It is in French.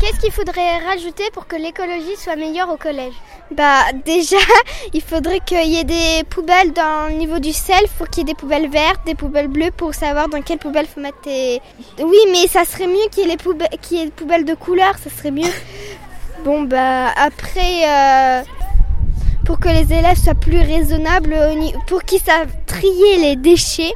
Qu'est-ce qu'il faudrait rajouter pour que l'écologie soit meilleure au collège Bah déjà, il faudrait qu'il y ait des poubelles dans le niveau du sel. Il faut qu'il y ait des poubelles vertes, des poubelles bleues pour savoir dans quelle poubelle faut mettre tes... Oui, mais ça serait mieux qu'il y ait les poubelles, y ait des poubelles de couleur, ça serait mieux. Bon bah après, euh, pour que les élèves soient plus raisonnables, pour qu'ils savent trier les déchets,